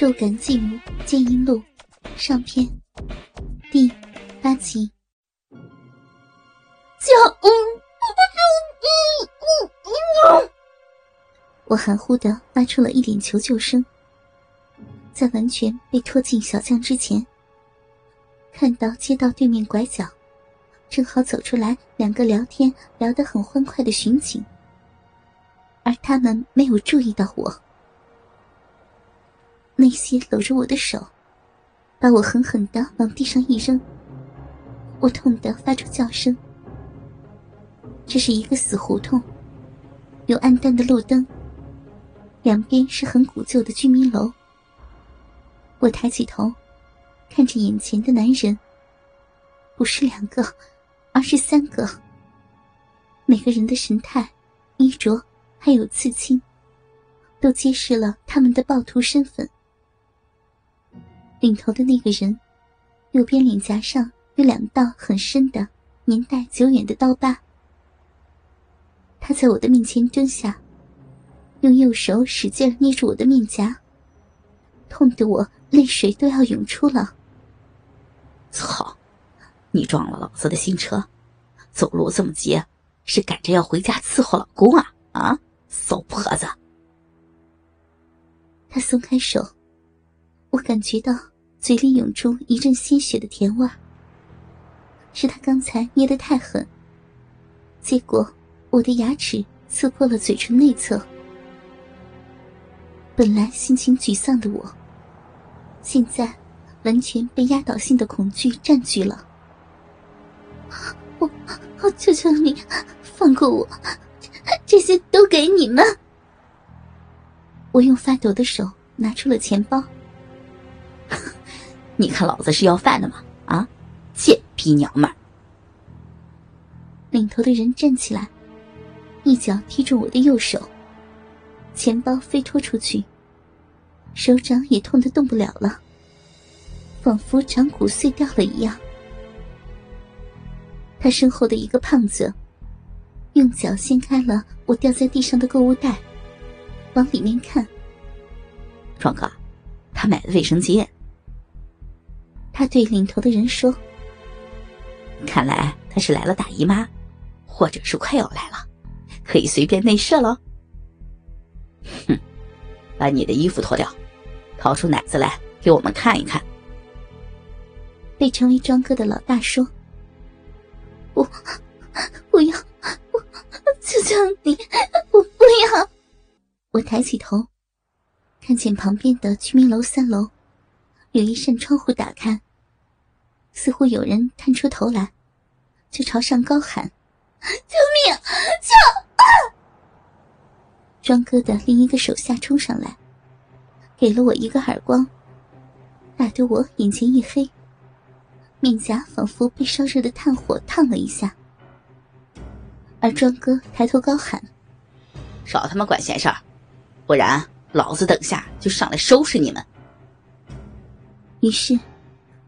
肉感继母剑阴录上篇第八集。救！嗯，嗯嗯嗯我含糊的发出了一点求救声。在完全被拖进小巷之前，看到街道对面拐角，正好走出来两个聊天聊得很欢快的巡警，而他们没有注意到我。那些搂着我的手，把我狠狠的往地上一扔。我痛得发出叫声。这是一个死胡同，有暗淡的路灯，两边是很古旧的居民楼。我抬起头，看着眼前的男人，不是两个，而是三个。每个人的神态、衣着还有刺青，都揭示了他们的暴徒身份。领头的那个人，右边脸颊上有两道很深的、年代久远的刀疤。他在我的面前蹲下，用右手使劲捏住我的面颊，痛得我泪水都要涌出了。操！你撞了老子的新车，走路这么急，是赶着要回家伺候老公啊？啊，骚婆子！他松开手，我感觉到。嘴里涌出一阵鲜血的甜味是他刚才捏得太狠，结果我的牙齿刺破了嘴唇内侧。本来心情沮丧的我，现在完全被压倒性的恐惧占据了。我，我求求你放过我，这些都给你们。我用发抖的手拿出了钱包。你看老子是要饭的吗？啊，贱逼娘们！领头的人站起来，一脚踢中我的右手，钱包飞脱出去，手掌也痛得动不了了，仿佛掌骨碎掉了一样。他身后的一个胖子，用脚掀开了我掉在地上的购物袋，往里面看。壮哥，他买的卫生巾。他对领头的人说：“看来他是来了大姨妈，或者是快要来了，可以随便内射了。”哼，把你的衣服脱掉，掏出奶子来给我们看一看。被称为庄哥的老大说：“我不要，我求求你，我不要。”我抬起头，看见旁边的居民楼三楼有一扇窗户打开。似乎有人探出头来，就朝上高喊：“救命！救啊！”庄哥的另一个手下冲上来，给了我一个耳光，打得我眼前一黑，面颊仿佛被烧热的炭火烫了一下。而庄哥抬头高喊：“少他妈管闲事儿，不然老子等下就上来收拾你们！”于是。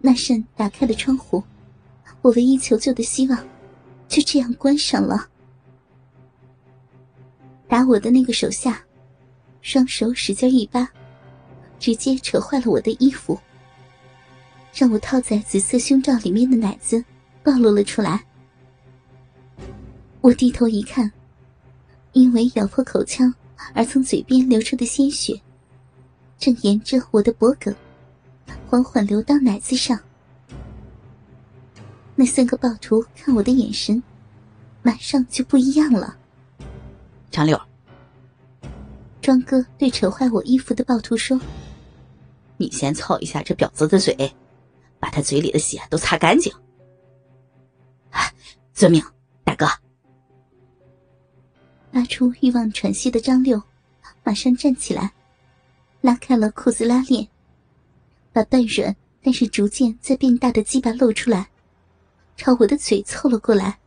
那扇打开的窗户，我唯一求救的希望，就这样关上了。打我的那个手下，双手使劲一扒，直接扯坏了我的衣服，让我套在紫色胸罩里面的奶子暴露了出来。我低头一看，因为咬破口腔而从嘴边流出的鲜血，正沿着我的脖颈。缓缓流到奶子上，那三个暴徒看我的眼神，马上就不一样了。张六，庄哥对扯坏我衣服的暴徒说：“你先操一下这婊子的嘴，把他嘴里的血都擦干净。”遵命，大哥。拉出欲望喘息的张六，马上站起来，拉开了裤子拉链。把半软但是逐渐在变大的鸡巴露出来，朝我的嘴凑了过来。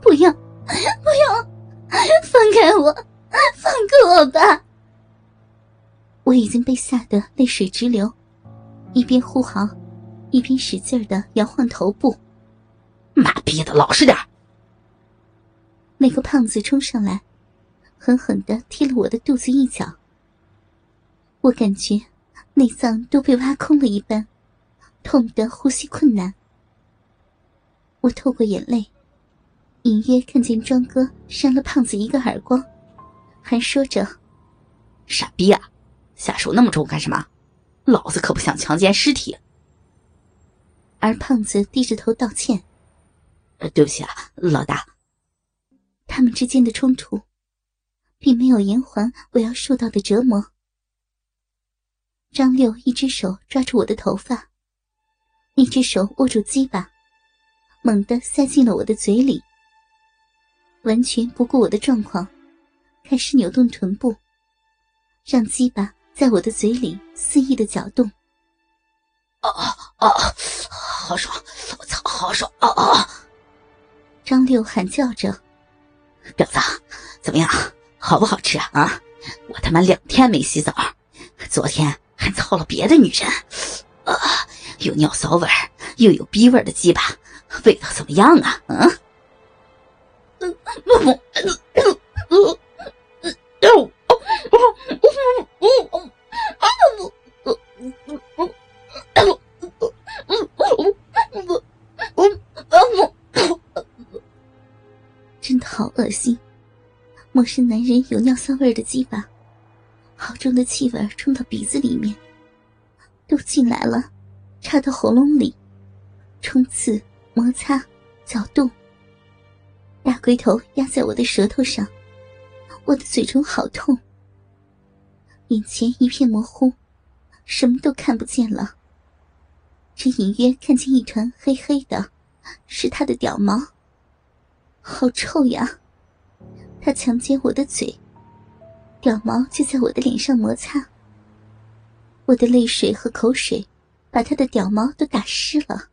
不要，不要，放开我，放开我吧！我已经被吓得泪水直流，一边呼嚎，一边使劲的摇晃头部。妈逼的，老实点！那个胖子冲上来，狠狠的踢了我的肚子一脚。我感觉。内脏都被挖空了一般，痛得呼吸困难。我透过眼泪，隐约看见庄哥扇了胖子一个耳光，还说着：“傻逼啊，下手那么重干什么？老子可不想强奸尸体。”而胖子低着头道歉：“呃，对不起啊，老大。”他们之间的冲突，并没有延缓我要受到的折磨。张六一只手抓住我的头发，一只手握住鸡巴，猛地塞进了我的嘴里。完全不顾我的状况，开始扭动臀部，让鸡巴在我的嘴里肆意的搅动。啊啊啊！好爽！我操，好爽！啊啊！张六喊叫着：“婊子，怎么样？好不好吃啊？啊！我他妈两天没洗澡，昨天……”还操了别的女人，啊，有尿骚味又有逼味的鸡巴，味道怎么样啊？嗯，真的好恶心！陌生男人有尿骚味的鸡巴。好重的气味冲到鼻子里面，都进来了，插到喉咙里，冲刺、摩擦、搅动。大龟头压在我的舌头上，我的嘴唇好痛，眼前一片模糊，什么都看不见了。只隐约看见一团黑黑的，是他的屌毛，好臭呀！他强奸我的嘴。屌毛就在我的脸上摩擦，我的泪水和口水把他的屌毛都打湿了。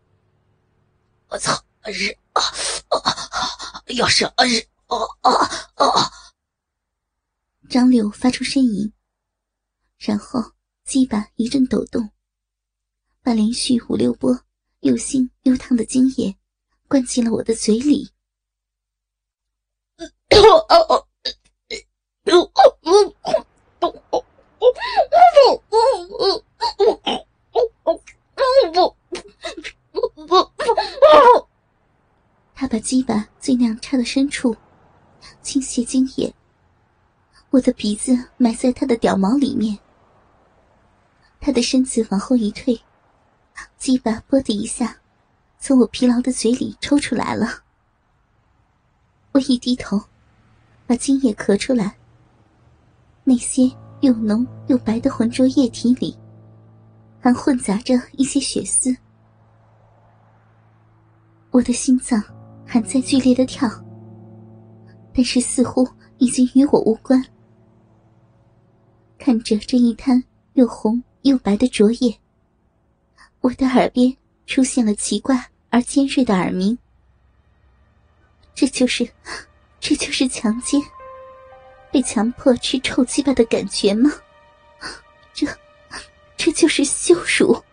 我操！日啊啊！要射啊日啊啊啊！张柳发出呻吟，然后鸡巴一阵抖动，把连续五六波又腥又烫的精液灌进了我的嘴里。他把鸡巴尽量插到深处，倾泻精液。我的鼻子埋在他的屌毛里面。他的身子往后一退，鸡巴“啵”的一下，从我疲劳的嘴里抽出来了。我一低头，把精液咳出来。那些又浓又白的浑浊液体里，还混杂着一些血丝。我的心脏还在剧烈的跳，但是似乎已经与我无关。看着这一滩又红又白的浊液，我的耳边出现了奇怪而尖锐的耳鸣。这就是，这就是强奸。被强迫吃臭鸡巴的感觉吗？这，这就是羞辱。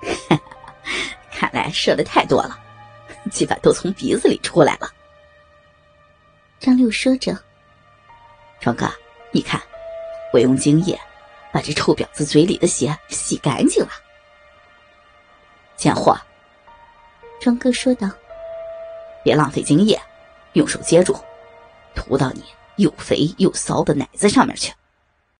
看来射的太多了，鸡巴都从鼻子里出来了。张六说着：“庄哥，你看，我用精液把这臭婊子嘴里的血洗干净了。”贱货，庄哥说道：“别浪费精液，用手接住。”涂到你又肥又骚的奶子上面去。